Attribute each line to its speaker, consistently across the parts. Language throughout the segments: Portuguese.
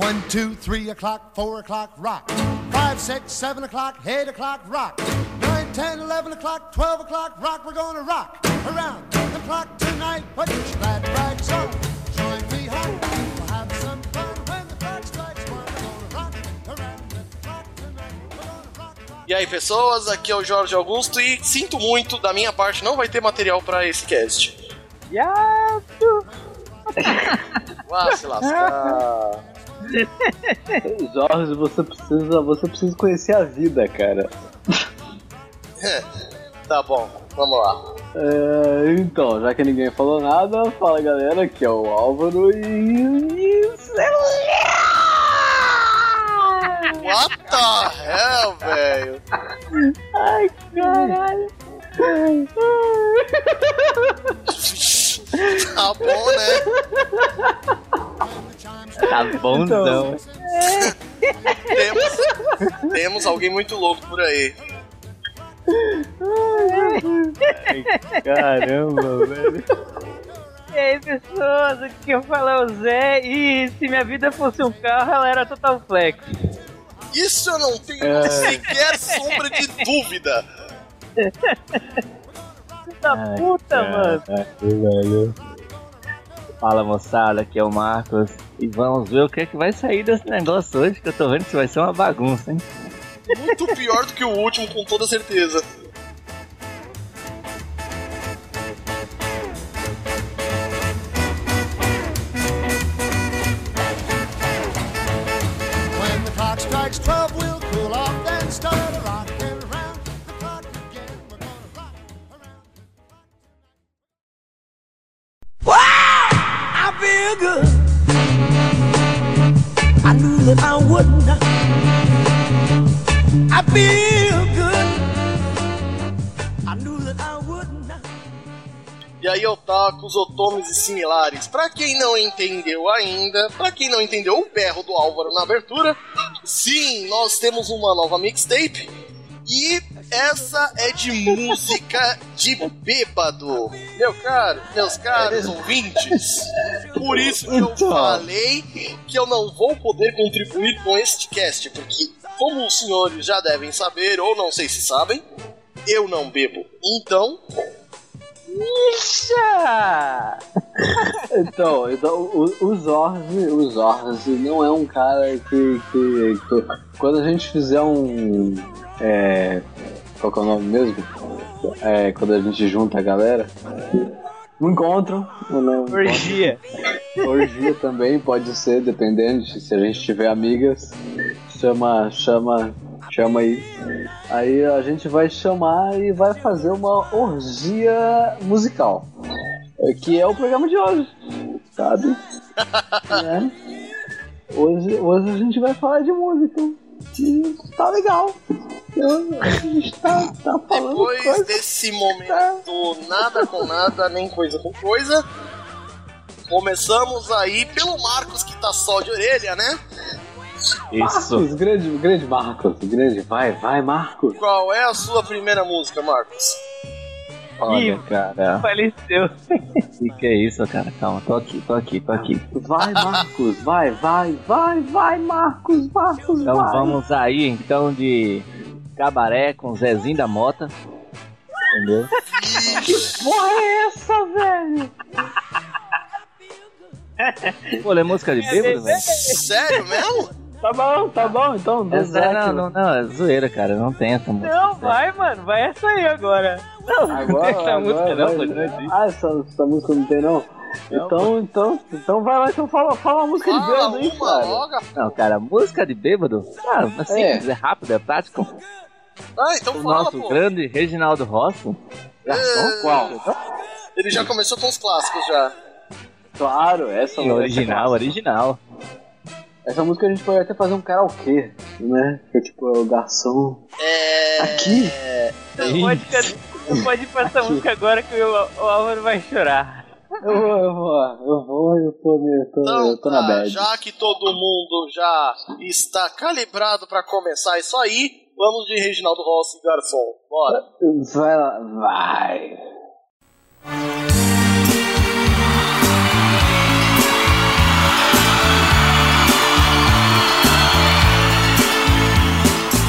Speaker 1: One, two, three o'clock, four o'clock, rock. Five, six, seven o'clock, eight o'clock, rock. Nine, ten, eleven o'clock, twelve o'clock, rock. We're gonna rock around the clock tonight. Put your glad rags on. Join me home. We'll have some fun when the clock strikes one. We're gonna rock around the clock tonight. We're gonna rock, rock.
Speaker 2: E aí, pessoas, aqui é o Jorge Augusto e sinto muito, da minha parte, não vai ter material pra esse cast.
Speaker 3: Yato!
Speaker 2: Vá se lascar.
Speaker 4: Jorge, você precisa, você precisa conhecer a vida, cara.
Speaker 2: tá bom, vamos lá.
Speaker 4: É, então, já que ninguém falou nada, fala galera, aqui é o Álvaro e.
Speaker 2: What the hell, velho?
Speaker 4: Ai, caralho.
Speaker 2: Tá bom, né?
Speaker 3: Tá bonzão.
Speaker 2: Temos, temos alguém muito louco por aí.
Speaker 4: Caramba, velho.
Speaker 3: E aí, pessoas, aqui eu falo é o Zé e se minha vida fosse um carro, ela era Total Flex.
Speaker 2: Isso eu não tenho sequer sombra de dúvida.
Speaker 3: Da puta, mano.
Speaker 4: velho.
Speaker 3: Fala moçada, aqui é o Marcos e vamos ver o que é que vai sair desse negócio hoje, que eu tô vendo que vai ser uma bagunça, hein?
Speaker 2: Muito pior do que o último, com toda certeza. Otakus, otomes e similares. Pra quem não entendeu ainda, pra quem não entendeu o berro do Álvaro na abertura, sim, nós temos uma nova mixtape. E essa é de música de bêbado. Meu caro, meus caros ouvintes. Por isso que eu
Speaker 4: Então.
Speaker 2: falei que eu não vou poder contribuir com este cast, porque, como os senhores já devem saber, ou não sei se sabem, eu não bebo. Então,
Speaker 3: Ixi!
Speaker 4: Então, então o, o Zorzi, o Zorzi não é um cara que, que, que- Quando a gente fizer um. É, qual que é o nome mesmo? É, quando a gente junta a galera. Encontro. um encontro.
Speaker 3: Orgia.
Speaker 4: Orgia também pode ser, dependendo de se a gente tiver amigas. Chama, chama, chama aí. Aí a gente vai chamar e vai fazer uma orgia musical. é, Que é o programa de hoje, sabe? Né? Hoje, hoje a gente vai falar de música. E tá legal. Eu- a gente tá, tá falando
Speaker 2: Depois
Speaker 4: coisa.
Speaker 2: desse momento nada com nada, nem coisa com coisa, começamos aí pelo Marcos que tá só de orelha, né?
Speaker 3: Isso.
Speaker 4: Marcos, grande, grande Marcos, grande, vai, vai Marcos.
Speaker 2: Qual é a sua primeira música, Marcos?
Speaker 3: Ih,
Speaker 4: Olha, cara.
Speaker 3: Faleceu. Que que é isso, cara? Calma, tô aqui, tô aqui, tô aqui.
Speaker 4: Vai, Marcos, vai, vai, vai, vai, Marcos, Marcos,
Speaker 3: Então
Speaker 4: vai.
Speaker 3: vamos aí, então, de cabaré com Zezinho da Mota. Entendeu?
Speaker 4: Porra é essa, velho?
Speaker 3: Pô, é música de bêbado, velho?
Speaker 2: Sério mesmo?
Speaker 4: Tá bom, tá bom, então.
Speaker 3: É, não, não, não, é zoeira, cara. Não tem essa música.
Speaker 5: Não, vai, mano, vai essa aí agora. Não,
Speaker 4: Agora,
Speaker 5: essa
Speaker 4: agora
Speaker 5: música não, pô, não existe.
Speaker 4: Ah, essa, essa música não tem, não? então, então, então vai lá, então fala, fala uma música de
Speaker 2: Fala
Speaker 4: bêbado aí, cara.
Speaker 2: logo.
Speaker 3: Não, cara, música de bêbado, ah, é simples, é, rápido, é prático.
Speaker 2: Ah, então
Speaker 3: O
Speaker 2: fala,
Speaker 3: nosso
Speaker 2: pô.
Speaker 3: grande Reginaldo Rossi.
Speaker 2: É,
Speaker 4: Qual?
Speaker 2: Ele já começou com os clássicos já.
Speaker 4: Claro, essa música.
Speaker 3: original, original.
Speaker 4: Essa música a gente pode até fazer um karaokê, né? Que é tipo, é o garçom.
Speaker 2: É.
Speaker 4: Aqui?
Speaker 5: Não pode, não pode ir pra essa música agora que o, o Álvaro vai chorar.
Speaker 4: Eu vou, eu vou, eu vou, eu tô, eu tô,
Speaker 2: Então,
Speaker 4: eu tô na
Speaker 2: tá,
Speaker 4: bad.
Speaker 2: já que todo mundo já está calibrado pra começar isso aí, vamos de Reginaldo Rossi Garçom. Bora.
Speaker 4: Vai lá, vai.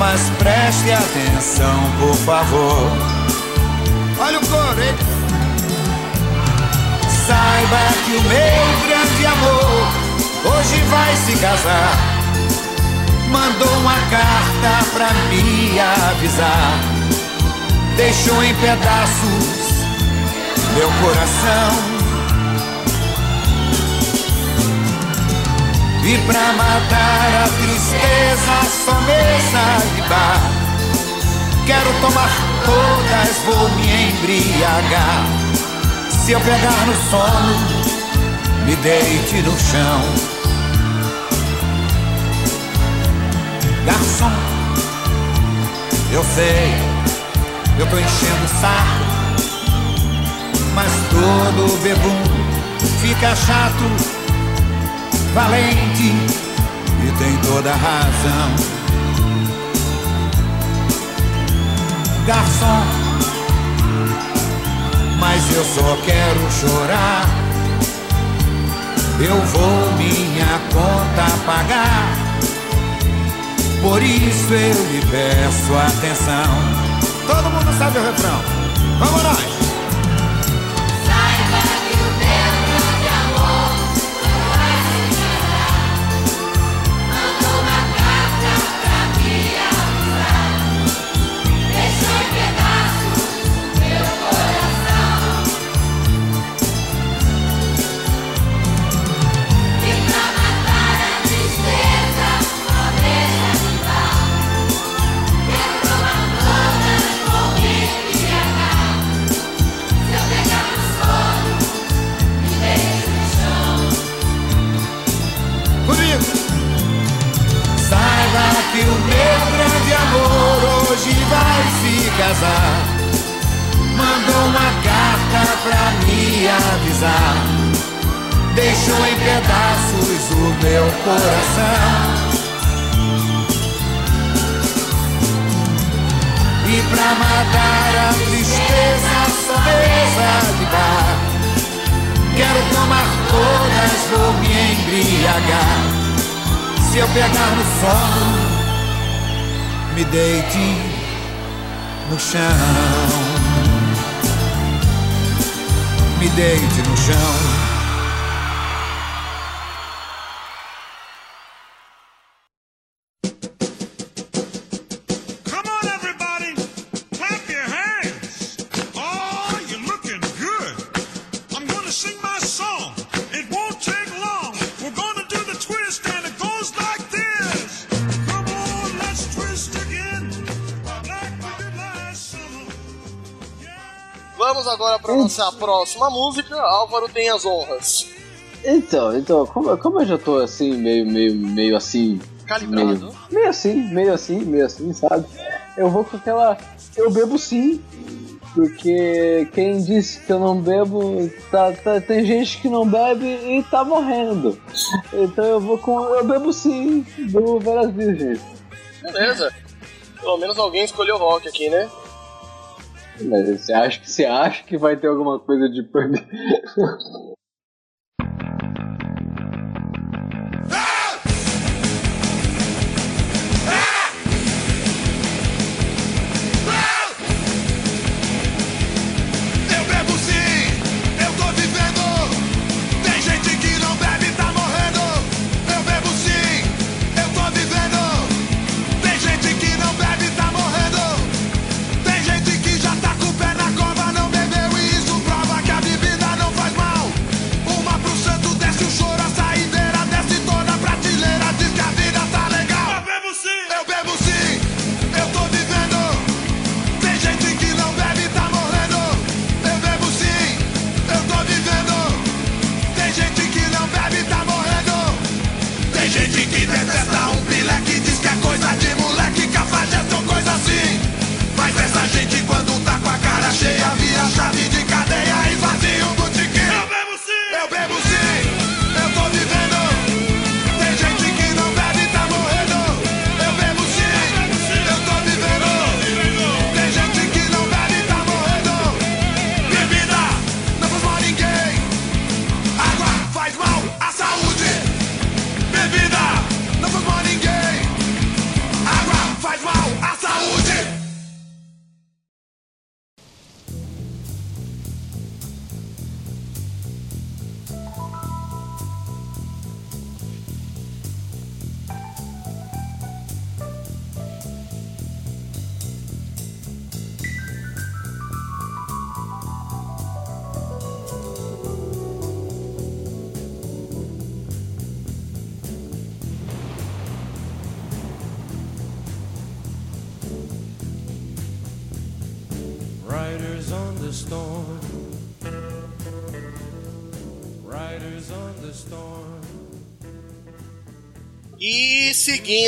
Speaker 6: Mas preste atenção, por favor. Olha o coro, hein? Saiba que o meu grande amor hoje vai se casar. Mandou uma carta pra me avisar. Deixou em pedaços meu coração. E pra matar a tristeza, só mesa de bar. Quero tomar todas, vou me embriagar. Se eu pegar no sono, me deite no chão. Garçom, eu sei, eu tô enchendo o saco. Mas todo bebum fica chato valente e tem toda a razão. Garçom, mas eu só quero chorar. Eu vou minha conta pagar. Por isso eu lhe peço atenção. Todo mundo sabe o refrão. Vamos nós!
Speaker 2: Próxima música. Álvaro tem as honras.
Speaker 4: Então, então, como, como eu já tô assim, meio, meio, meio assim.
Speaker 2: Calibrado.
Speaker 4: Meio, meio assim, meio assim, meio assim, sabe? Eu vou com aquela. Eu bebo sim. Porque quem disse que eu não bebo, tá, tá- tem gente que não bebe e tá morrendo. Então eu vou com. Eu bebo sim, do Veras Virgens.
Speaker 2: Beleza. Pelo menos alguém escolheu rock aqui, né?
Speaker 4: Mas você acha que você acha que vai ter alguma coisa de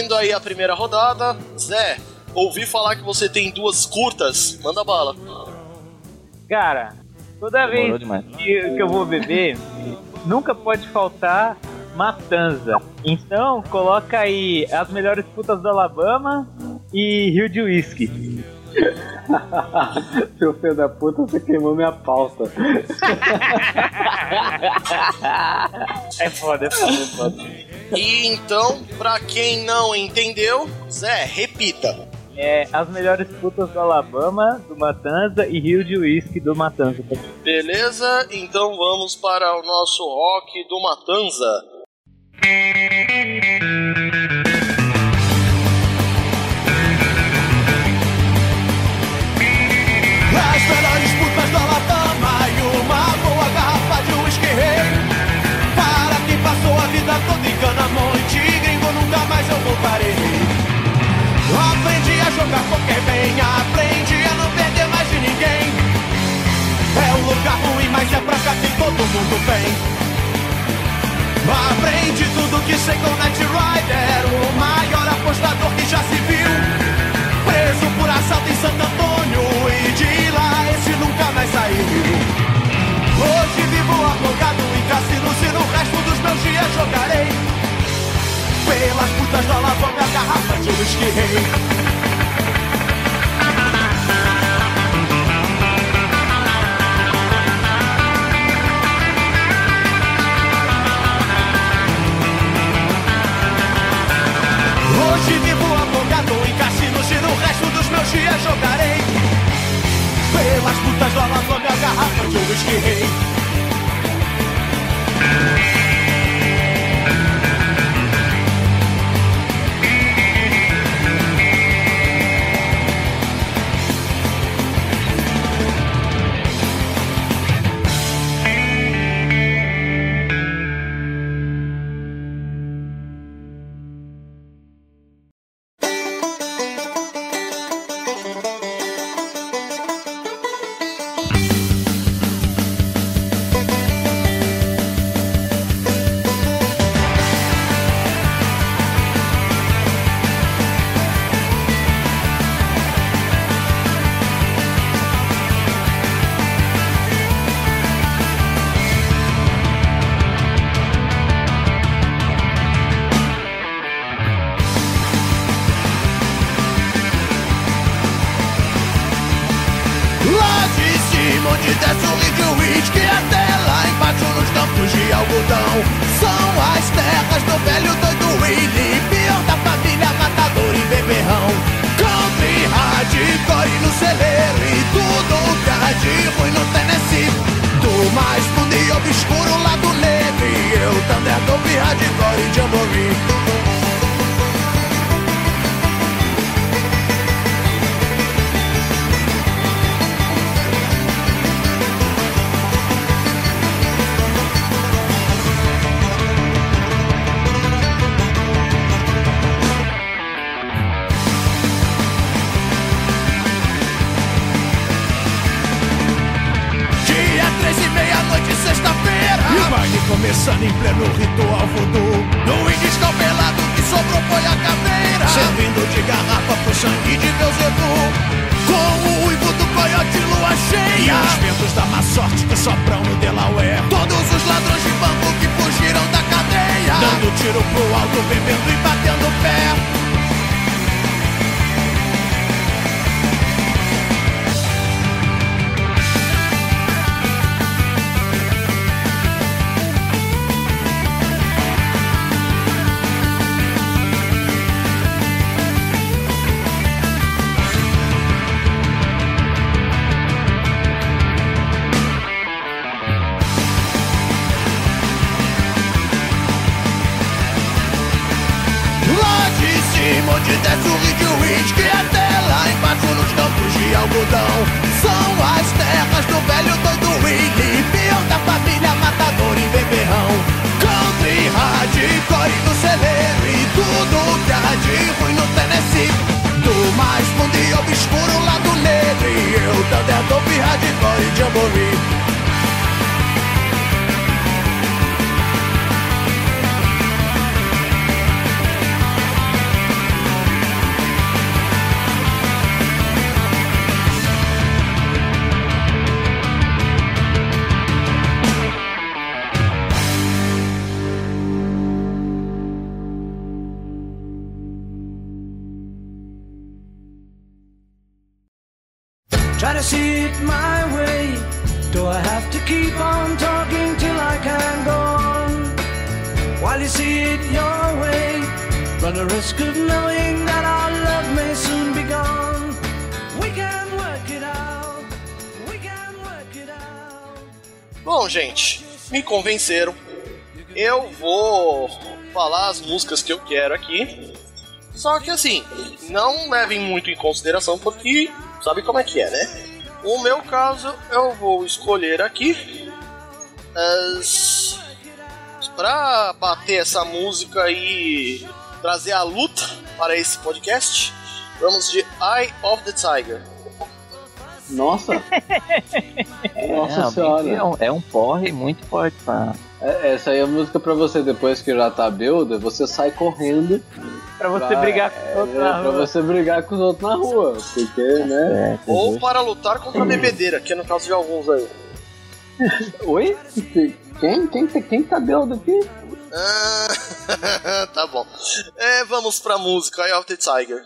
Speaker 2: seguindo aí a primeira rodada, Zé, ouvi falar que você tem duas curtas. Manda bala.
Speaker 5: Cara, toda
Speaker 3: Demorou
Speaker 5: vez
Speaker 3: demais.
Speaker 5: que, que eu vou beber, nunca pode faltar matanza. Então, coloca aí as melhores putas do Alabama e Rio de Whisky.
Speaker 4: Seu filho da puta, você queimou minha pauta.
Speaker 5: É foda, é foda, é foda.
Speaker 2: E então, pra quem não entendeu, Zé, repita.
Speaker 5: É, as melhores putas do Alabama, do Matanza e Rio de Whisky do Matanza.
Speaker 2: Beleza? Então vamos para o nosso rock do Matanza.
Speaker 7: Em Canamonte, gringo, nunca mais eu voltarei. Aprendi a jogar qualquer bem, aprendi a não perder mais de ninguém. É um lugar ruim, mas é pra cá que todo mundo vem. Aprendi tudo que sei com Night Rider, o maior apostador que já se viu. Preso por assalto em Santo Antônio e de lá esse nunca mais saiu. Hoje vivo afogado em cassinos e no resto dos meus dias jogarei. Pelas putas da alavanca, garrafa de whisky rei. Hoje vivo afogado em cassinos e no resto dos meus dias jogarei Pelas putas do alavanca, garrafa de whisky rei de uísque Até lá embaixo nos campos de algodão. São as terras do velho doido Willy Pior da família, matador e beberrão. Country, hardcore no celeiro E tudo que há de ruim no Tennessee Do mais fundo e obscuro lado negro. E eu, Thunder, Dove, hardcore e jamboree pleno ritual voodoo No indescalpelado que sobrou foi a caveira Servindo de garrafa pro sangue de Beuzebu Com o uivo E os ventos da má sorte que sopram no Delaware. Todos os ladrões de banco que fugiram da cadeia. Dando tiro pro alto, bebendo e batendo pé. Fundo e obscuro lado negro E eu, Thunder, dope, hardcore e jamboree
Speaker 2: convenceram. Eu vou falar as músicas que eu quero aqui. Só que assim, não levem muito em consideração porque sabe como é que é, né? No meu caso, eu vou escolher aqui as para bater essa música e trazer a luta para esse podcast. Vamos de Eye of the Tiger.
Speaker 4: Nossa! Nossa
Speaker 3: é,
Speaker 4: senhora!
Speaker 3: É um, é um porre muito forte pra.
Speaker 4: É- Essa aí é a música pra você, depois que já tá builder, você sai correndo
Speaker 5: Pra você
Speaker 4: pra-
Speaker 5: brigar com
Speaker 4: é,
Speaker 5: outro na
Speaker 4: pra
Speaker 5: rua.
Speaker 4: você brigar com os outros na rua. Porque, né?
Speaker 3: É,
Speaker 2: Ou para lutar contra a bebedeira, que é no caso de alguns aí.
Speaker 4: Oi? Quem? Quem, quem tá builder aqui?
Speaker 2: Ah, tá bom. É, vamos pra música Eye of the Tiger.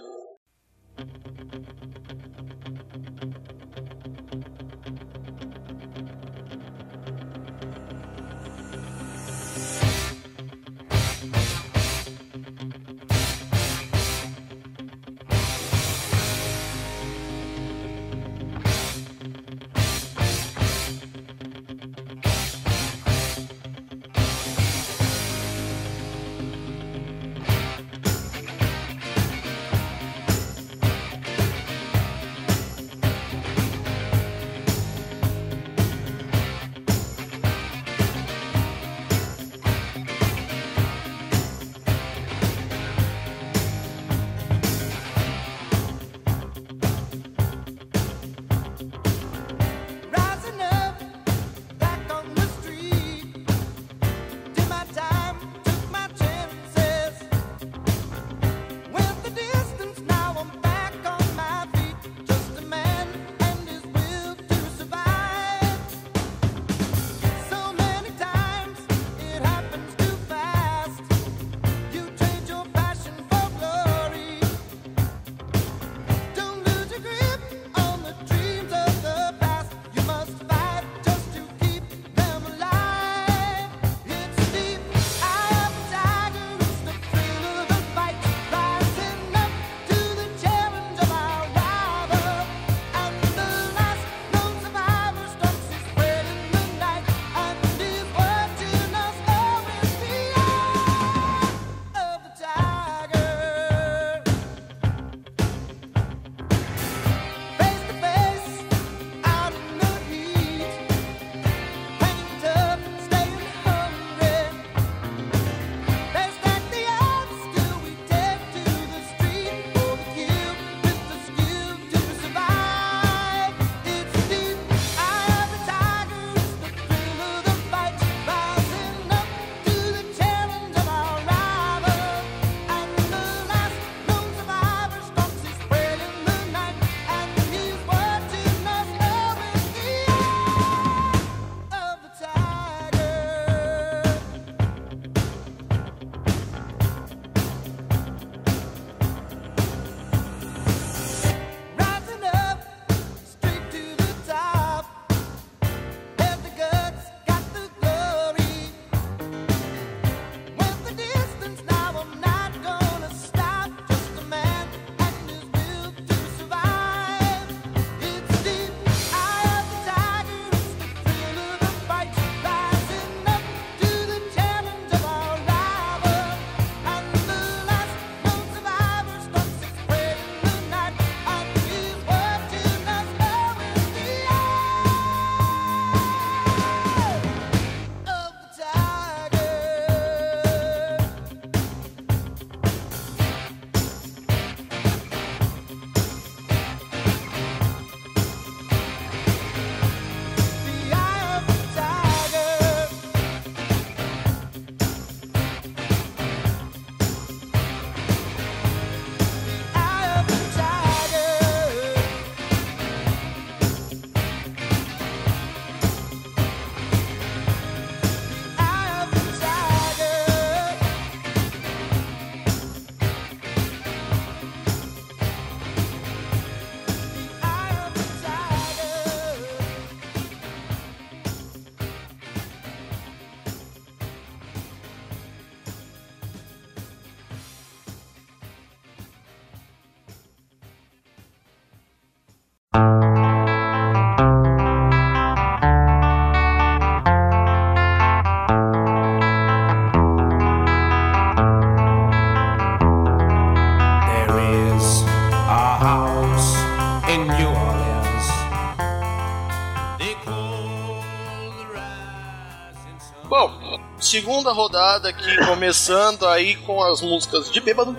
Speaker 2: Segunda rodada aqui, começando aí com as músicas de bêbado.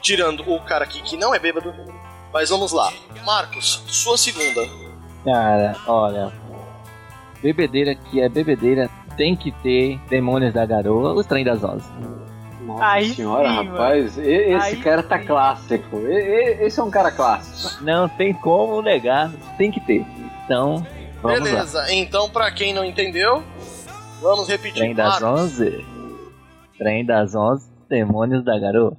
Speaker 2: Tirando o cara aqui que não é bêbado. Mas vamos lá. Marcos, sua segunda.
Speaker 3: Cara, olha. Bebedeira que é bebedeira tem que ter Demônios da Garoa, os trem das onze.
Speaker 4: Nossa
Speaker 8: Aí
Speaker 4: senhora,
Speaker 8: sim,
Speaker 4: rapaz, e- esse
Speaker 8: Aí
Speaker 4: cara tá
Speaker 8: sim.
Speaker 4: clássico. Esse é um cara clássico.
Speaker 3: Não tem como negar, tem que ter. Então, vamos lá.
Speaker 2: Beleza, então pra quem não entendeu, vamos repetir.
Speaker 3: Trem das
Speaker 2: Marcos.
Speaker 3: onze. Trem das onze, Demônios da Garoa.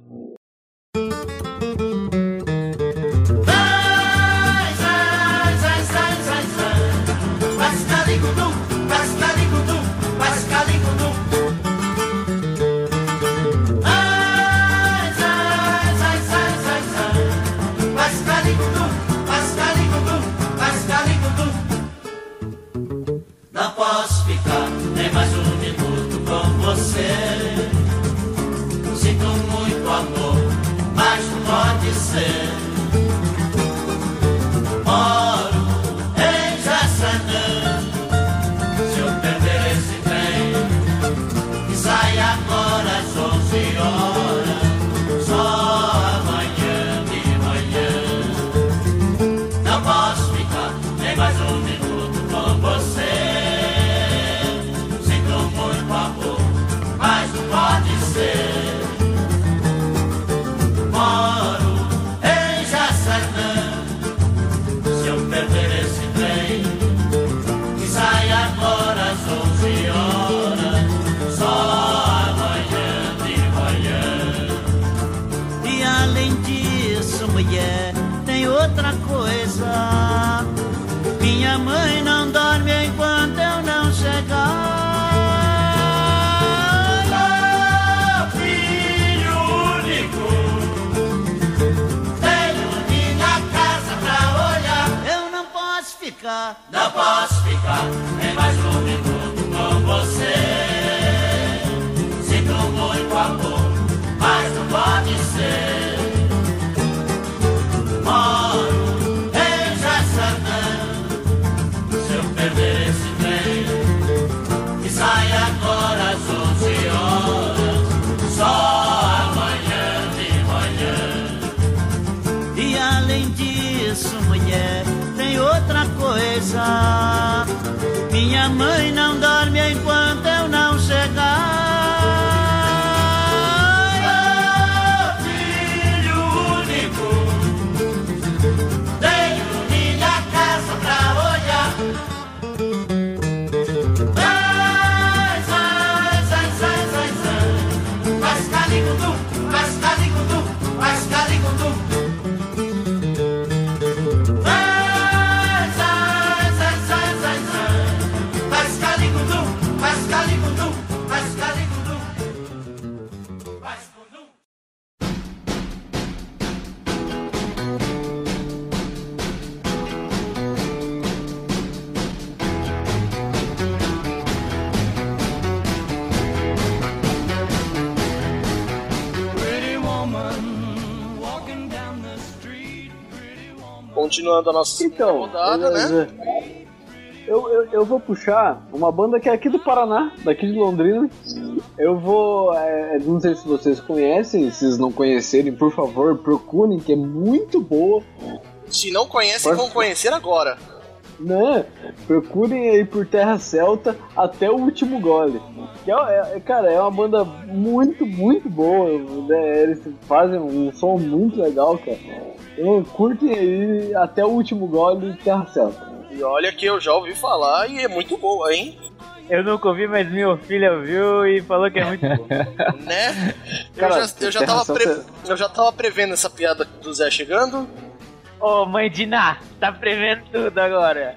Speaker 9: Pode Minha
Speaker 2: Continuando a nossa
Speaker 4: Então,
Speaker 2: rodada, né?
Speaker 4: beleza. Eu, eu, eu vou puxar uma banda que é aqui do Paraná, daqui de Londrina. Eu vou. é, não sei se vocês conhecem, se vocês não conhecerem, por favor, procurem, que é muito boa.
Speaker 2: Se não conhecem,
Speaker 4: Pode-
Speaker 2: vão conhecer agora.
Speaker 4: Né? Procurem aí por Terra Celta até o último gole. Que é, é- cara, é uma banda muito, muito boa. né? Eles fazem um som muito legal, cara. Então, curtem aí até o último gole Terra Celta.
Speaker 2: E olha que eu já ouvi falar e é muito boa, hein?
Speaker 8: Eu nunca ouvi, mas meu filho ouviu e falou que é muito bom.
Speaker 2: Né? Eu
Speaker 4: Cara,
Speaker 2: já, eu, já tava pre- eu já tava prevendo essa piada do Zé chegando.
Speaker 8: Ô, mãe de Ná, tá prevendo tudo agora.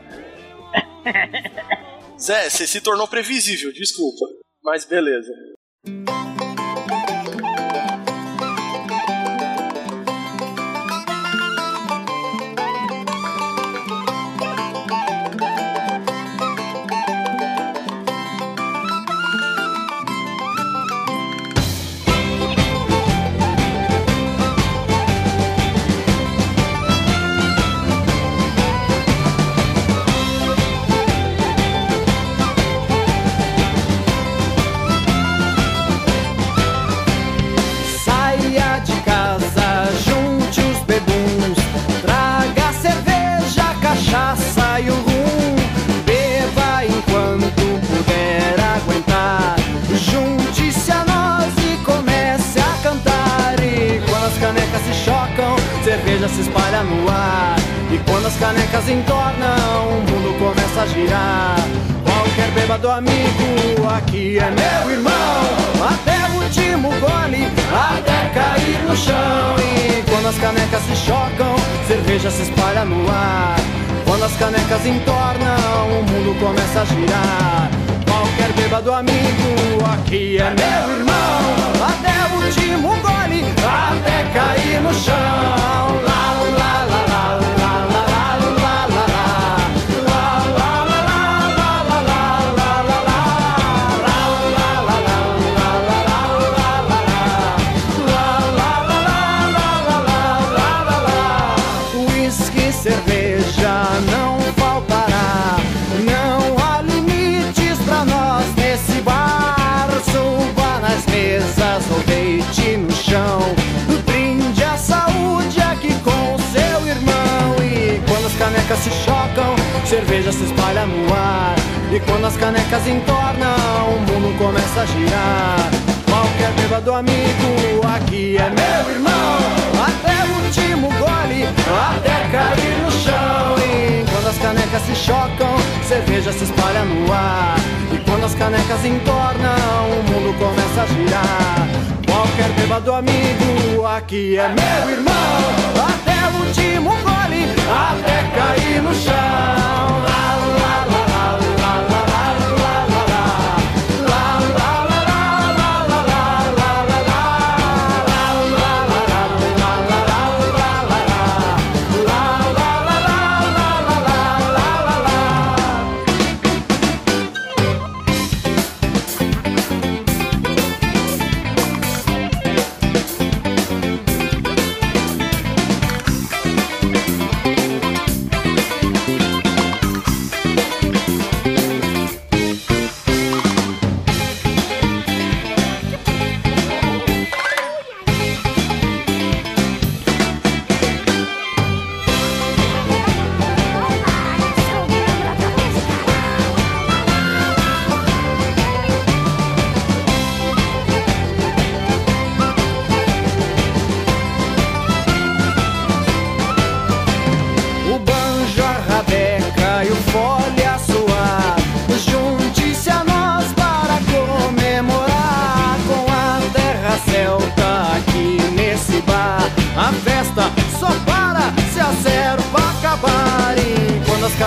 Speaker 2: Zé, você se tornou previsível, desculpa. Mas beleza.
Speaker 10: Cerveja se espalha no ar. E quando as canecas entornam, o mundo começa a girar. Qualquer bêbado amigo, aqui é meu irmão. Até o último gole, até cair no chão. E quando as canecas se chocam, cerveja se espalha no ar. Quando as canecas entornam, o mundo começa a girar. Qualquer bêbado amigo, aqui é meu irmão. Até o último gole, até cair no chão. Cerveja se espalha no ar. E quando as canecas entornam, o mundo começa a girar. Qualquer bêbado amigo, aqui é meu irmão. Até o último gole, até cair no chão. E quando as canecas se chocam, cerveja se espalha no ar. E quando as canecas entornam, o mundo começa a girar. Qualquer bêbado amigo, aqui é meu irmão. Até o último gole, até cair no chão.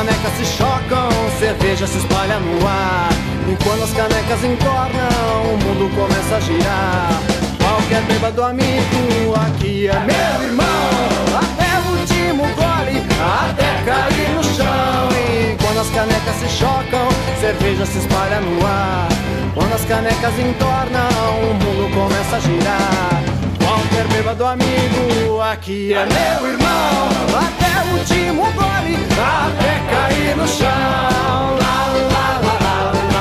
Speaker 10: Canecas se chocam, cerveja se espalha no ar. E quando as canecas entornam, o mundo começa a girar. Qualquer bêbado amigo, aqui é meu irmão. Até o último gole, até cair no chão. E quando as canecas se chocam, cerveja se espalha no ar. Quando as canecas entornam, o mundo começa a girar. Qualquer bêbado amigo, aqui é meu irmão O último gole, até cair no chão. Lá, lá, lá, lá,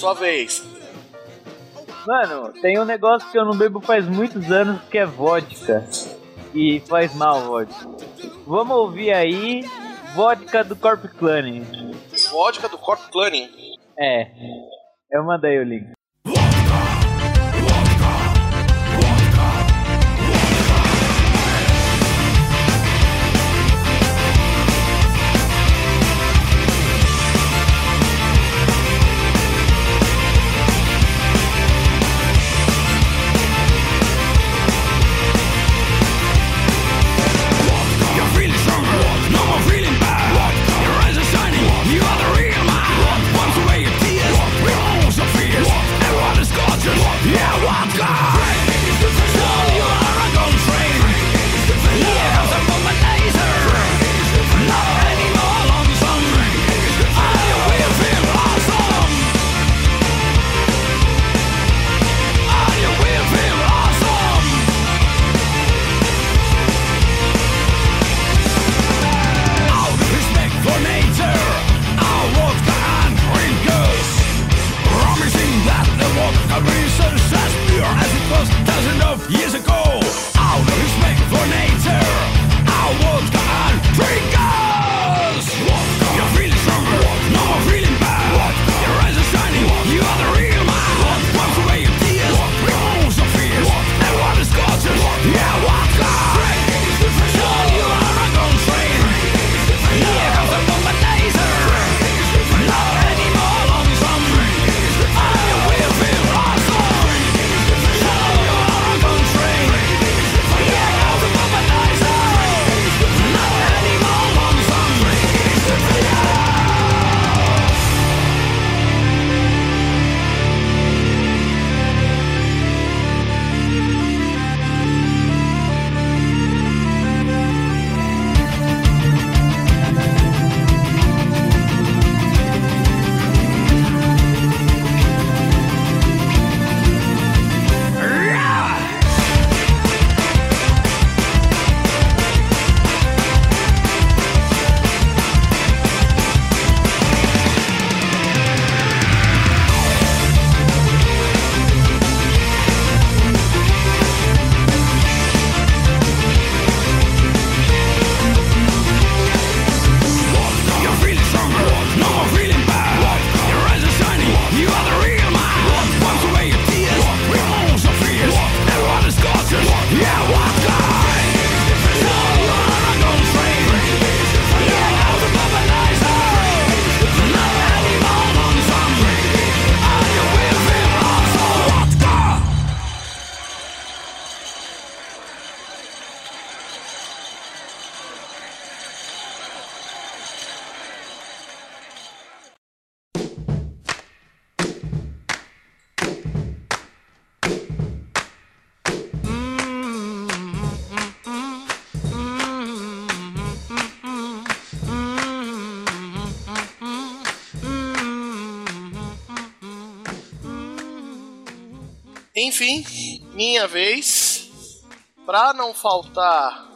Speaker 11: sua vez.
Speaker 5: Mano, tem um negócio que eu não bebo faz muitos anos que é vodka. E faz mal vodka. Vamos ouvir aí vodka do Corp Clan.
Speaker 11: Vodka do Corp Clanning.
Speaker 5: É. Eu mandei o link.
Speaker 2: Enfim, minha vez. Pra não faltar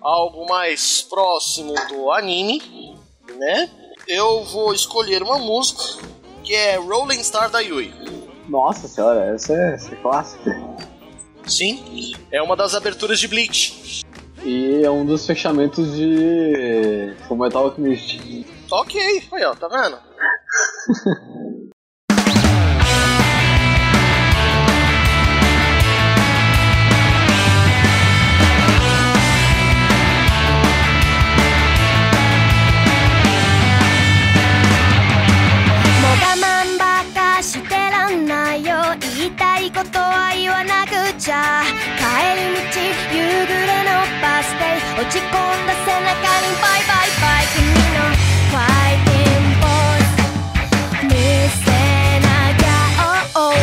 Speaker 2: algo mais próximo do anime, né? Eu vou escolher uma música que é Rolling Star da Yui. Nossa senhora, essa é, essa é clássica. Sim, é uma das aberturas de Bleach. E é um dos fechamentos de Fullmetal Alchemist. Ok, aí ó, tá vendo?「こ
Speaker 11: とは言わなくちゃ。帰り道夕暮れのバス停落ち込んだ
Speaker 12: 背中にバイバイ
Speaker 11: バイ。君のファイ
Speaker 12: ティングボーイ見
Speaker 11: せなきゃ。Oh,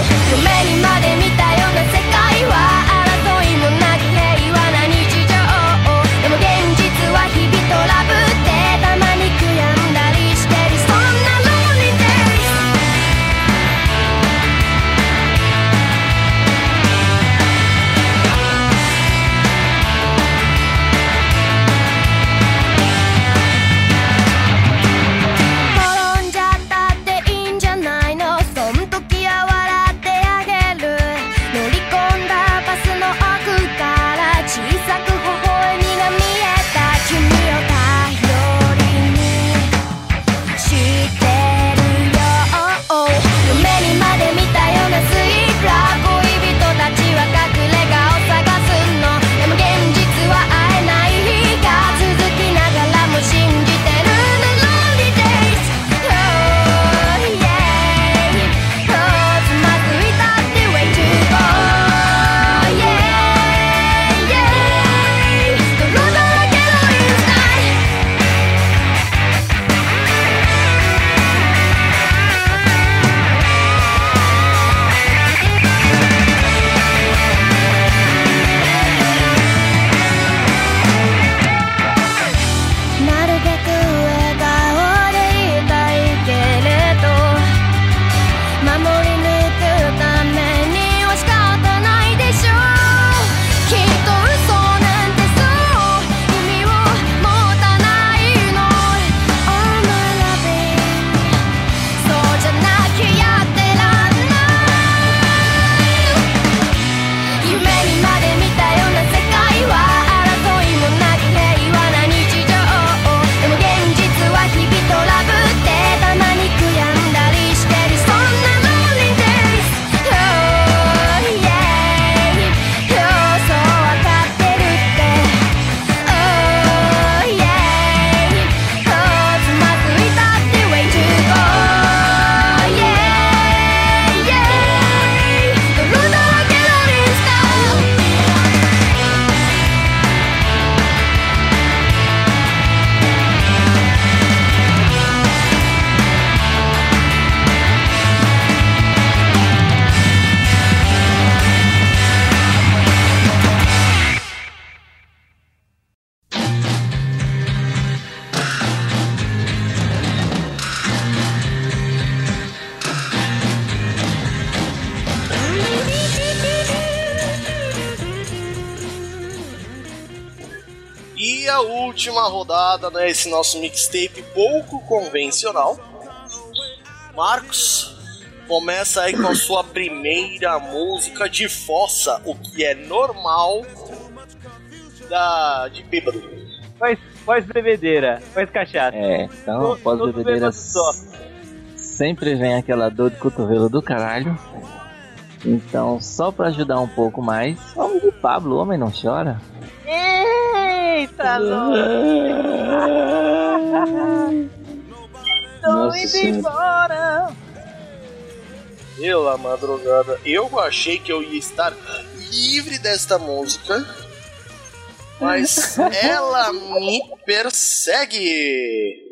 Speaker 2: última rodada, né? Esse nosso mixtape pouco convencional. Marcos, começa aí com a sua primeira música de fossa, o que é normal da, de bêbado.
Speaker 8: Faz, faz bebedeira, faz cachaça.
Speaker 3: É, então após bebedeira sempre vem aquela dor de cotovelo do caralho. Então, só pra ajudar um pouco mais, vamos de Pablo, o homem não chora.
Speaker 8: Eita, Tô
Speaker 4: Nossa
Speaker 8: indo
Speaker 4: Senhora.
Speaker 8: embora.
Speaker 2: Pela madrugada, eu achei que eu ia estar livre desta música, mas ela me persegue.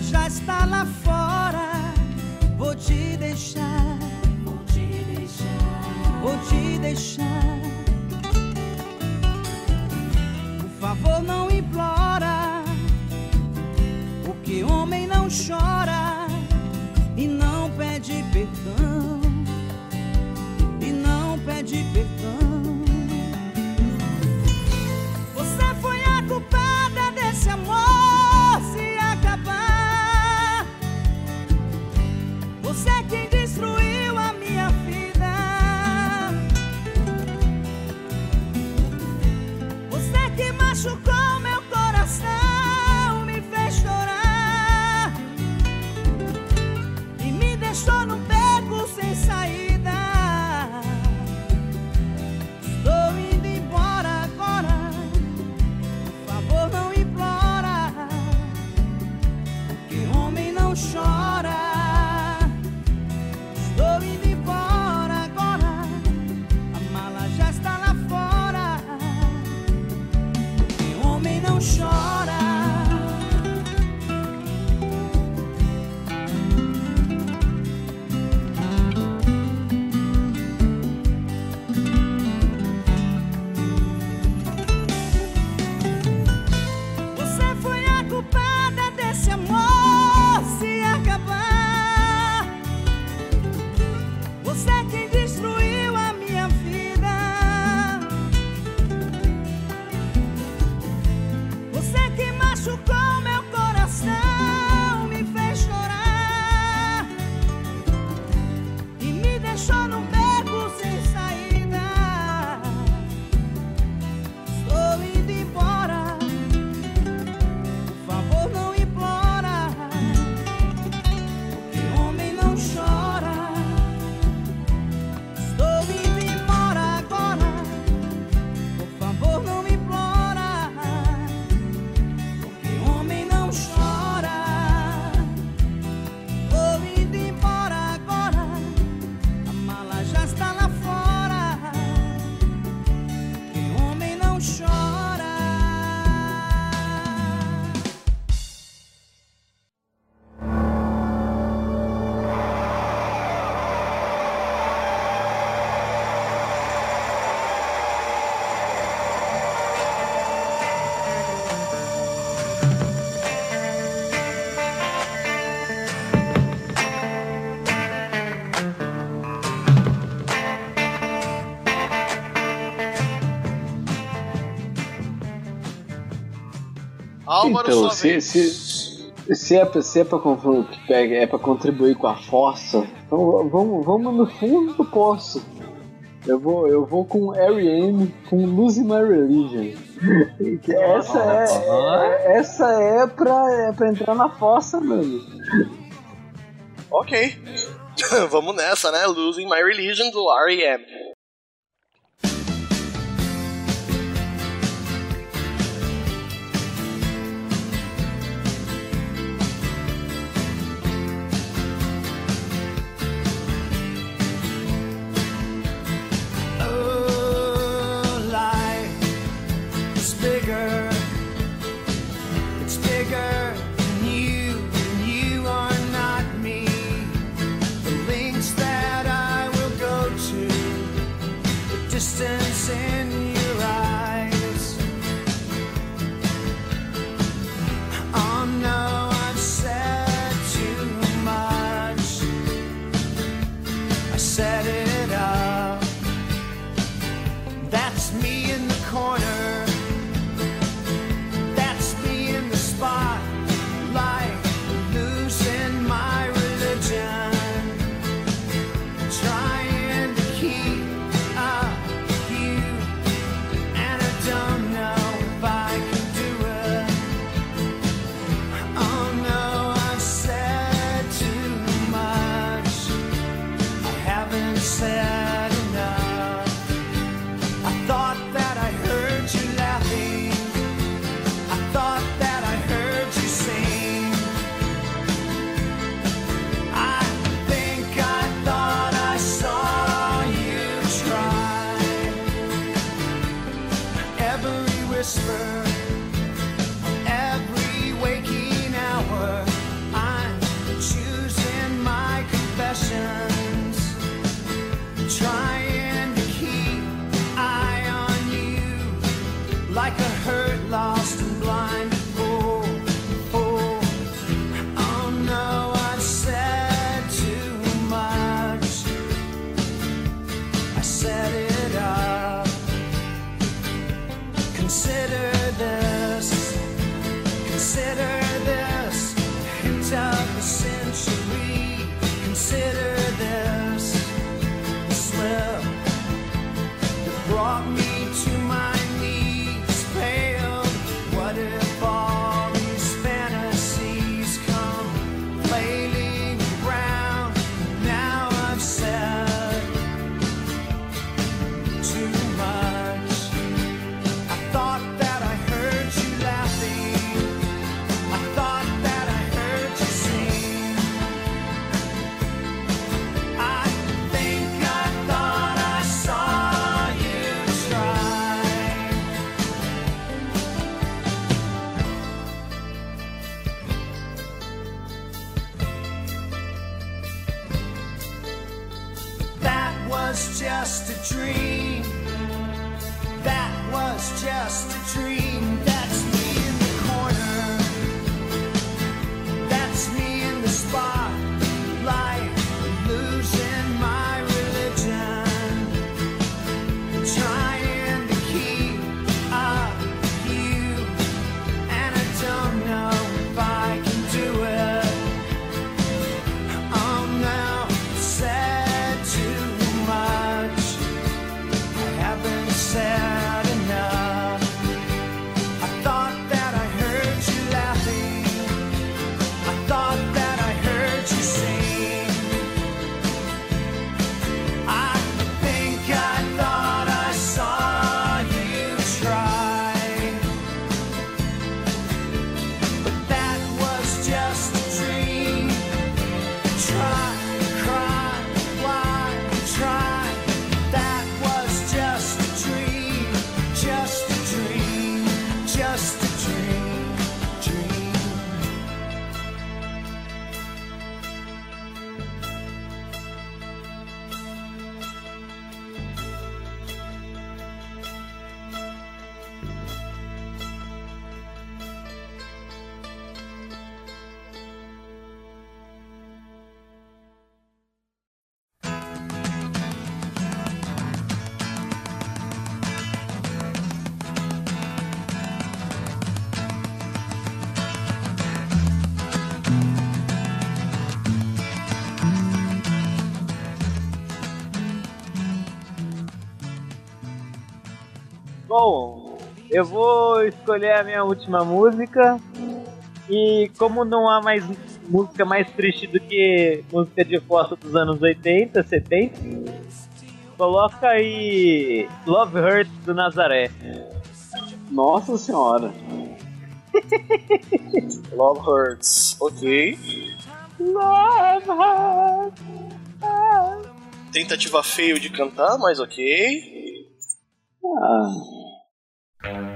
Speaker 13: Já está lá fora. Vou te deixar, vou te deixar, vou te deixar. Por favor, não implora, porque homem não chora e não pede perdão, e não pede perdão. Machucou
Speaker 2: Álvaro,
Speaker 4: Então, se, se, se, é, pra- se é pra, é pra contribuir com a força, então vamos, vamos no fundo do poço. Eu vou, eu vou com R.E.M. com Losing My Religion. Essa é, é- essa é pra, é pra entrar na fossa, mano.
Speaker 2: Ok. Vamos nessa, né? Losing My Religion do R.E.M.
Speaker 1: Consider this. Consider
Speaker 8: Bom, eu vou escolher a minha última música. E como não há mais música mais triste do que música de fossa dos anos 80, 70, coloca aí Love Hurts do Nazaré.
Speaker 4: Nossa senhora.
Speaker 2: Love Hurts, ok.
Speaker 8: Love Hurts. Ah.
Speaker 2: Tentativa feio de cantar, mas ok.
Speaker 4: Ah.
Speaker 1: Thank
Speaker 2: you.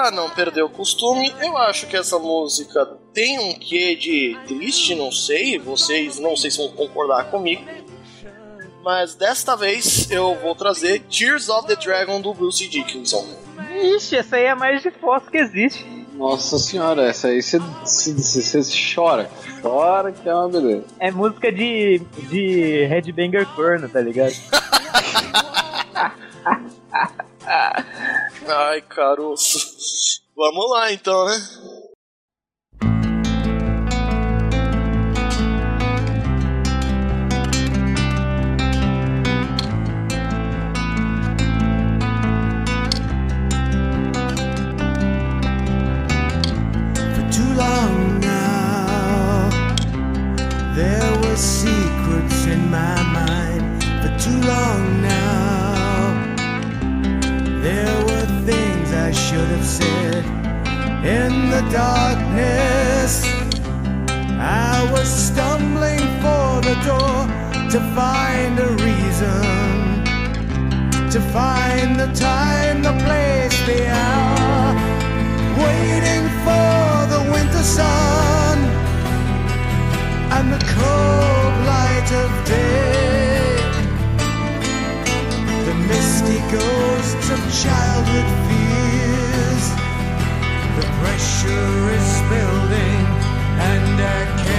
Speaker 2: Pra não perder o costume, eu acho que essa música tem um quê de triste, não sei, vocês não sei se vão concordar comigo. Mas desta vez eu vou trazer Tears of the Dragon do Bruce Dickinson.
Speaker 8: Ixi, essa aí é a mais de foto que existe.
Speaker 4: Nossa senhora, essa aí você chora. Chora que é uma beleza.
Speaker 8: É música de, de headbanger corno, tá ligado?
Speaker 2: Ai, caroço. Vamos lá então, né?
Speaker 1: To find a reason. To find the time, the place, the hour waiting for the winter sun and the cold light of day. The misty ghosts of childhood fears. The pressure is building, and I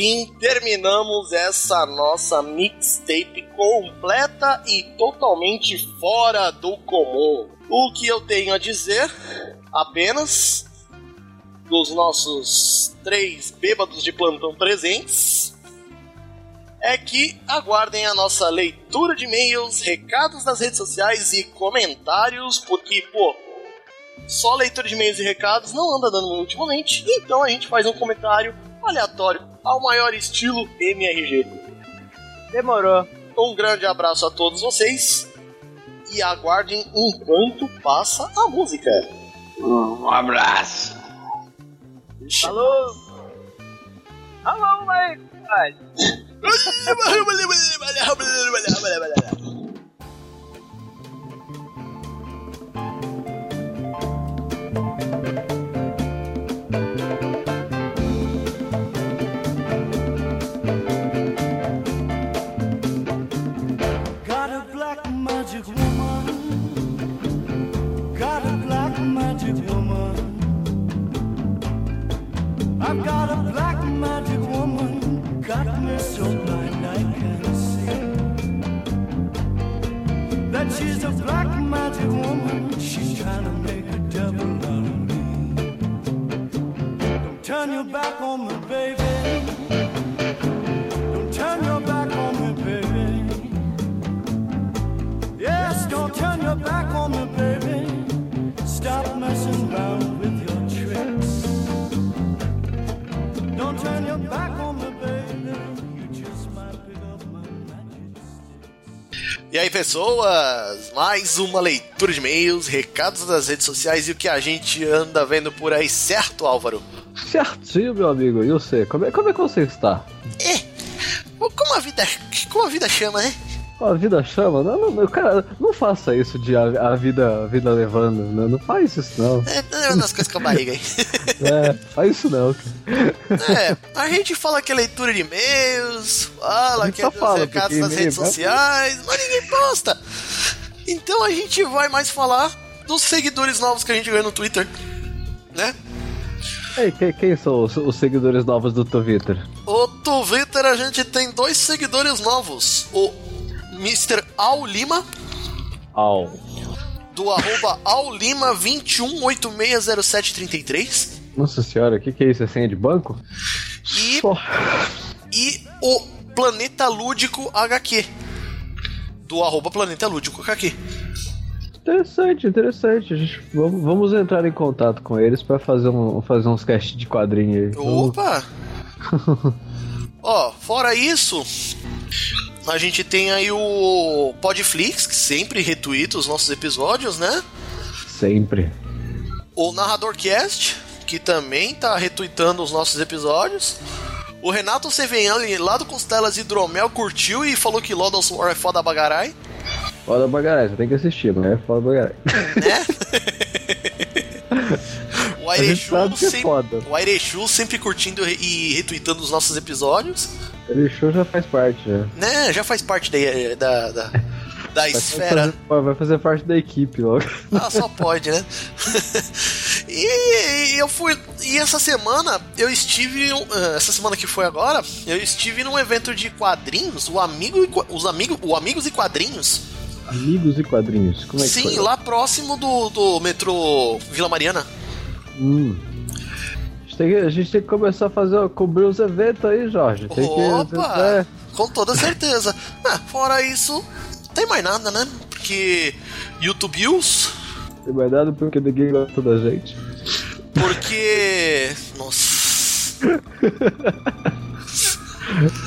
Speaker 2: Enfim, terminamos essa nossa mixtape completa e totalmente fora do comum. O que eu tenho a dizer apenas dos nossos três bêbados de plantão presentes é que aguardem a nossa leitura de e-mails, recados das redes sociais e comentários, porque, pô, só leitura de e-mails e recados não anda dando ultimamente, então a gente faz um comentário aleatório ao maior estilo MRG.
Speaker 5: Demorou.
Speaker 2: Um grande abraço a todos vocês e aguardem enquanto passa a música.
Speaker 4: Um abraço.
Speaker 5: Alô? Alô, moleque!
Speaker 10: magic woman. Got a black magic woman. I've got a black magic woman. Got me so blind I can't see. That she's a black magic woman. She's trying to make a devil out of me. Don't turn your back on me, baby.
Speaker 2: E aí, pessoas? Mais uma leitura de e-mails, recados das redes sociais e o que a gente anda vendo por aí, certo, Álvaro?
Speaker 4: Certinho, meu amigo. E você? Como é, como é que você está?
Speaker 2: Como a vida, como a vida chama, né?
Speaker 4: A vida chama? Não, não, não, cara, não faça isso de a, a vida, a vida levando. Não, não faz isso, não.
Speaker 2: É, tá levando as coisas com a barriga aí.
Speaker 4: É, faz isso não, cara.
Speaker 2: É, a gente fala que é leitura de e-mails, fala que é dos recados nas redes
Speaker 4: né?
Speaker 2: sociais, mas ninguém posta. Então a gente vai mais falar dos seguidores novos que a gente ganhou no Twitter, né?
Speaker 4: Ei, quem, quem são os, os seguidores novos do Twitter?
Speaker 2: O Twitter a gente tem dois seguidores novos. O Mr. Al Lima,
Speaker 4: Au.
Speaker 2: do arroba Aulima 21860733.
Speaker 4: Nossa senhora, o que, que é isso? É senha de banco?
Speaker 2: E, e o Planeta Lúdico HQ. Do arroba Planeta Lúdico HQ.
Speaker 4: Interessante, interessante. Gente, vamos, vamos entrar em contato com eles pra fazer, um, fazer uns cast de quadrinho aí.
Speaker 2: Opa! Ó, fora isso, a gente tem aí o Podflix, que sempre retuita os nossos episódios, né?
Speaker 4: Sempre.
Speaker 2: O Narradorcast, que também tá retweetando os nossos episódios. O Renato Sevenhali, lá do Costelas Hidromel, curtiu e falou que Lodos War é foda bagarai,
Speaker 4: Foda bagarai, você tem que assistir, mas é foda bagarai.
Speaker 2: né? o Airechu
Speaker 4: que é
Speaker 2: sempre, o Airechu sempre curtindo e retweetando os nossos episódios.
Speaker 4: Ele show já faz parte, já.
Speaker 2: Né, já faz parte da, da, da, da
Speaker 4: Vai
Speaker 2: esfera.
Speaker 4: fazer, vai fazer parte da equipe logo.
Speaker 2: Ah, só pode, né? e, e eu fui. E essa semana eu estive. eh, Essa semana que foi agora, eu estive num evento de quadrinhos, o amigo os amigos, o Amigos e Quadrinhos.
Speaker 4: Amigos e quadrinhos. Como é que
Speaker 2: Sim,
Speaker 4: foi?
Speaker 2: lá próximo do, do metrô Vila Mariana.
Speaker 4: Hum. A gente, tem que, a gente tem que começar a fazer, cobrir os eventos aí, Jorge. Tem que.
Speaker 2: Opa!
Speaker 4: é,
Speaker 2: Com toda certeza. Ah, fora isso, não tem mais nada, né? Porque YouTube Views,
Speaker 4: tem mais nada porque ninguém gosta da gente.
Speaker 2: Porque. Nossa.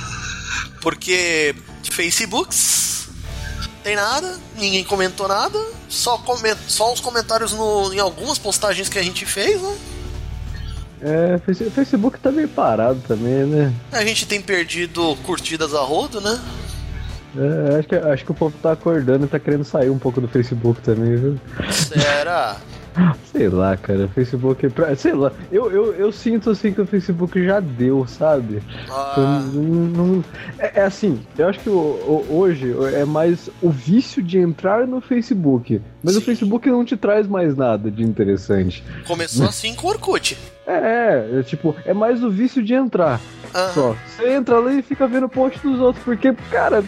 Speaker 2: Porque. Facebooks. Tem nada, ninguém comentou nada. Só, coment... só uns comentários no... em algumas postagens que a gente fez, né?
Speaker 4: É, Face- Facebook tá meio parado também, né?
Speaker 2: A gente tem perdido curtidas a rodo, né?
Speaker 4: É, acho, que, acho que o povo tá acordando e tá querendo sair um pouco do Facebook também, viu?
Speaker 2: Será?
Speaker 4: Sei lá, cara, Facebook. pra- Sei lá, eu, eu, eu sinto assim que o Facebook já deu, sabe?
Speaker 2: Ah,
Speaker 4: Não- não- é, é assim, eu acho que o- o- hoje é mais o vício de entrar no Facebook. Mas o
Speaker 2: Sim.
Speaker 4: Facebook não te traz mais nada de interessante.
Speaker 2: começou assim com o Orkut.
Speaker 4: É, é, é, tipo, é mais o vício de entrar. Só. Você entra lá e fica vendo o post dos outros, porque, cara,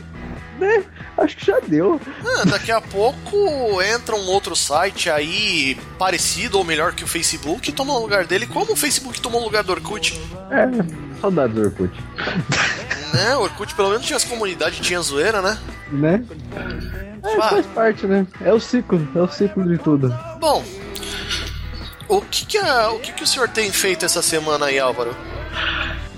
Speaker 4: né? Acho que já deu.
Speaker 2: Ah, daqui a pouco entra um outro site aí parecido ou melhor que o Facebook e toma o lugar dele, como o Facebook tomou o lugar do Orkut.
Speaker 4: É, saudades do Orkut.
Speaker 2: Né? O Orkut pelo menos tinha as comunidades, tinha zoeira, né?
Speaker 4: Né? É,
Speaker 2: Ah.
Speaker 4: faz parte, né? É o ciclo, é o ciclo de tudo.
Speaker 2: Bom, o que que, a- o que que o senhor tem feito essa semana aí, Álvaro?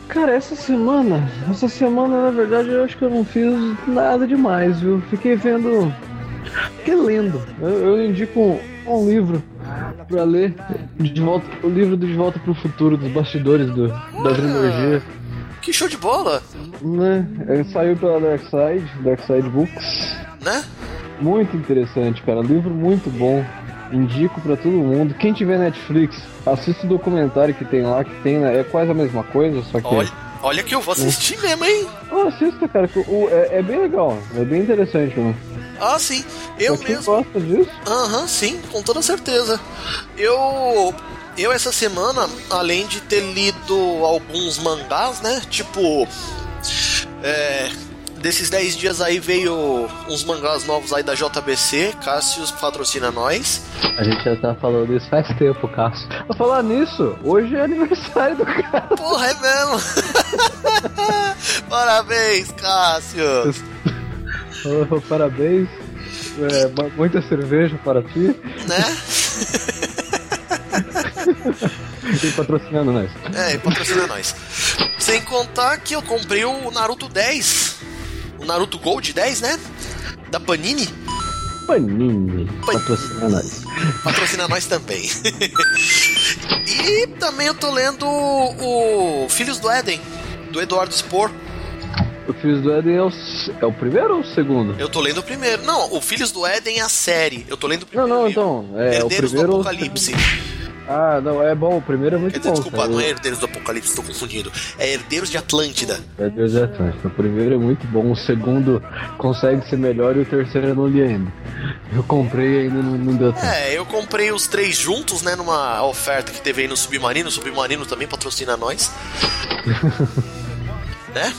Speaker 4: Cara, essa semana, essa semana na verdade eu acho que eu não fiz nada demais, viu? Fiquei vendo, fiquei lendo. Eu, eu indico um, um livro pra ler, de volta, o livro do De Volta pro Futuro, dos bastidores do, da trilogia.
Speaker 2: Que show de bola,
Speaker 4: Né? Ele saiu pela Dark Side, Dark Side Books.
Speaker 2: né?
Speaker 4: Muito interessante, cara. Livro muito bom. Indico pra todo mundo. Quem tiver Netflix, assista o documentário que tem lá, que tem, né? É quase a mesma coisa, só que.
Speaker 2: Olha, olha que eu vou assistir mesmo, hein?
Speaker 4: Oh, assista, cara. o- é, é bem legal. É bem interessante, mano.
Speaker 2: Ah, sim, eu
Speaker 4: quem
Speaker 2: mesmo.
Speaker 4: gosta disso,
Speaker 2: Aham, sim, com toda certeza. Eu. Eu essa semana, além de ter lido alguns mangás, né? Tipo. É. Desses 10 dias aí veio uns mangás novos aí da JBC, Cassius patrocina nós.
Speaker 4: a gente já tá falando isso faz tempo, Cássio. Pra falar nisso, hoje é aniversário do cara.
Speaker 2: Porra, é mesmo! Parabéns, Cássio!
Speaker 4: Oh, Parabéns. É, muita cerveja para ti
Speaker 2: Né?
Speaker 4: e patrocinando nós.
Speaker 2: É, e patrocina nós. Sem contar que eu comprei o Naruto 10. O Naruto Gold 10, né? Da Panini.
Speaker 4: Panini, patrocina nós.
Speaker 2: Patrocina nós também. e também eu tô lendo o Filhos do Éden, do Eduardo Spor.
Speaker 4: O Filhos do Éden é o, é o primeiro ou o segundo?
Speaker 2: Eu tô lendo o primeiro. Não, o Filhos do Éden é a série. Eu tô lendo o
Speaker 4: Não,
Speaker 2: primeiro.
Speaker 4: não,
Speaker 2: livro.
Speaker 4: então. É, o
Speaker 2: Herdeiros
Speaker 4: primeiro.
Speaker 2: do
Speaker 4: ou o
Speaker 2: Apocalipse.
Speaker 4: Ah, não, é bom. O primeiro é muito
Speaker 2: Quer dizer,
Speaker 4: bom.
Speaker 2: desculpa,
Speaker 4: cara.
Speaker 2: não é Herdeiros do Apocalipse, tô confundindo. É Herdeiros de Atlântida.
Speaker 4: É Deus é Atlântico. O primeiro é muito bom, o segundo consegue ser melhor e o terceiro eu não li ainda. Eu comprei e ainda não, não deu tempo.
Speaker 2: É, eu comprei os três juntos, né, numa oferta que teve aí no Submarino. O Submarino também patrocina nós. né?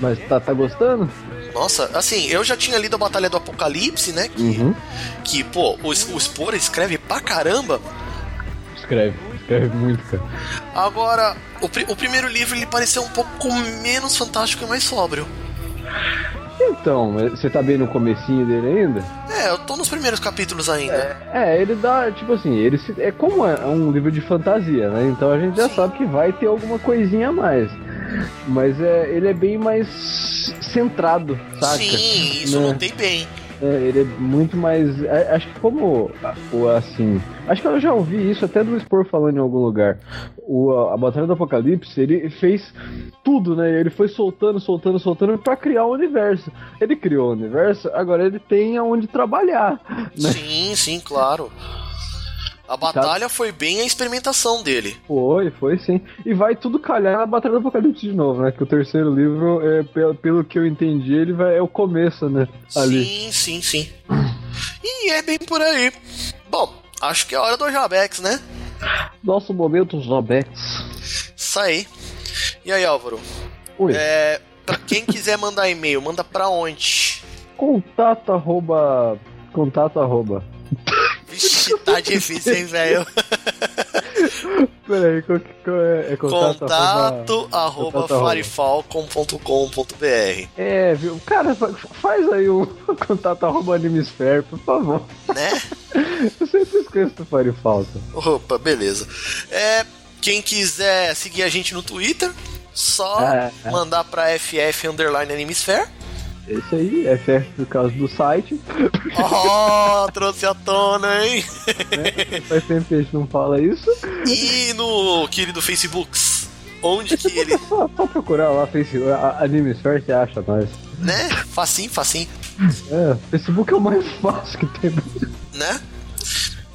Speaker 4: Mas tá, tá gostando?
Speaker 2: Nossa, assim, eu já tinha lido a Batalha do Apocalipse, né? Que,
Speaker 4: Uhum.
Speaker 2: que pô, o, o Spore escreve pra caramba.
Speaker 4: Escreve, escreve muito, cara.
Speaker 2: Agora, o, pri- o primeiro livro ele pareceu um pouco menos fantástico e mais sóbrio.
Speaker 4: Então, você tá bem no comecinho dele ainda?
Speaker 2: É, eu tô nos primeiros capítulos ainda.
Speaker 4: É, ele dá, tipo assim, ele se- é como é um livro de fantasia, né? Então a gente já
Speaker 2: Sim.
Speaker 4: sabe que vai ter alguma coisinha a mais. Mas é, ele é bem mais centrado, saca?
Speaker 2: Sim, isso eu
Speaker 4: Né?
Speaker 2: notei bem.
Speaker 4: É, ele é muito mais. é, Acho que como o assim. Acho que eu já ouvi isso até do Spor falando em algum lugar. O, a Batalha do Apocalipse, ele fez tudo, né? Ele foi soltando, soltando, soltando pra criar o universo. Ele criou o universo, agora ele tem aonde trabalhar. Né?
Speaker 2: Sim, sim, claro. A batalha foi bem a experimentação dele.
Speaker 4: Foi, foi sim. E vai tudo calhar na Batalha do Apocalipse de novo, né? Que o terceiro livro, é, pelo, pelo que eu entendi, ele vai, é o começo, né? Ali.
Speaker 2: Sim, sim, sim. E é bem por aí. Bom, acho que é hora do Jabex, né?
Speaker 4: Nosso momento Zobex.
Speaker 2: Isso aí. E aí, Álvaro?
Speaker 4: Oi.
Speaker 2: É, pra quem quiser mandar e-mail, manda pra onde?
Speaker 4: Contato arroba. Contato arroba.
Speaker 2: Vixe, tá difícil, hein, velho?
Speaker 4: Peraí, qual que qual é? É contato, arroba...
Speaker 2: Contato arroba
Speaker 4: arroba.
Speaker 2: farifalcom.com.br
Speaker 4: É, viu? Cara, fa- faz aí um contato arroba Animesphere, por favor.
Speaker 2: Né?
Speaker 4: Eu sempre esqueço do Fire Falta.
Speaker 2: Opa, beleza. É, quem quiser seguir a gente no Twitter, só
Speaker 4: É, é.
Speaker 2: mandar pra FF Underline Animesphere.
Speaker 4: Esse aí, FF por causa do site.
Speaker 2: Oh, trouxe à tona, hein?
Speaker 4: Faz tempo que a gente não fala isso.
Speaker 2: E no querido Facebooks, onde que ele,
Speaker 4: Só, só procurar lá, Facebook, a- Animesphere, você acha nós.
Speaker 2: né? Facinho, facinho,
Speaker 4: É, Facebook é o mais fácil que tem.
Speaker 2: né?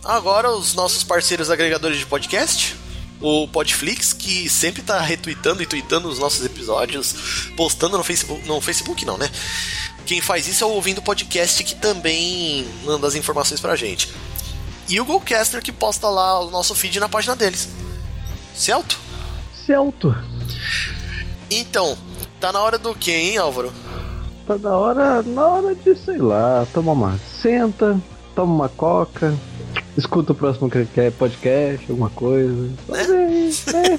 Speaker 2: Agora os nossos parceiros agregadores de podcast, o Podflix, que sempre tá retweetando e tweetando os nossos episódios, postando no Facebook, no Facebook não, né? Quem faz isso é o ouvindo podcast que também manda as informações pra gente. E o Golcaster que posta lá o nosso feed na página deles. Certo?
Speaker 4: Celto.
Speaker 2: Então, tá na hora do quê, hein, Álvaro?
Speaker 4: Tá na hora, na hora de, sei lá, toma uma senta, toma uma coca, escuta o próximo quer podcast, alguma coisa. Talvez, né?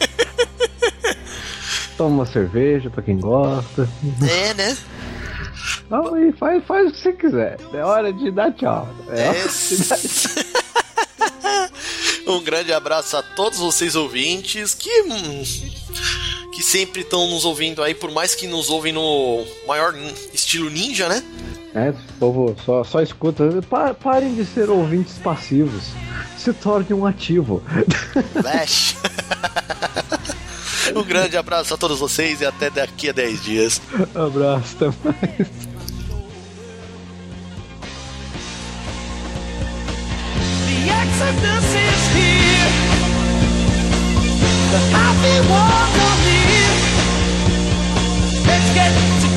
Speaker 4: Toma uma cerveja pra quem gosta.
Speaker 2: É, né?
Speaker 4: Não, e faz, faz o que você quiser. É hora de dar tchau. É, hora
Speaker 2: É.
Speaker 4: de dar tchau.
Speaker 2: Um grande abraço a todos vocês ouvintes que hum, que sempre estão nos ouvindo aí, por mais que nos ouvem no maior estilo ninja, né?
Speaker 4: É, povo, só, só escuta. Pa- parem de ser ouvintes passivos. Se torne um ativo.
Speaker 2: Flash. um grande abraço a todos vocês e até daqui a 10 dias.
Speaker 4: Abraço, até mais.
Speaker 13: Exodus is here. The happy near. get to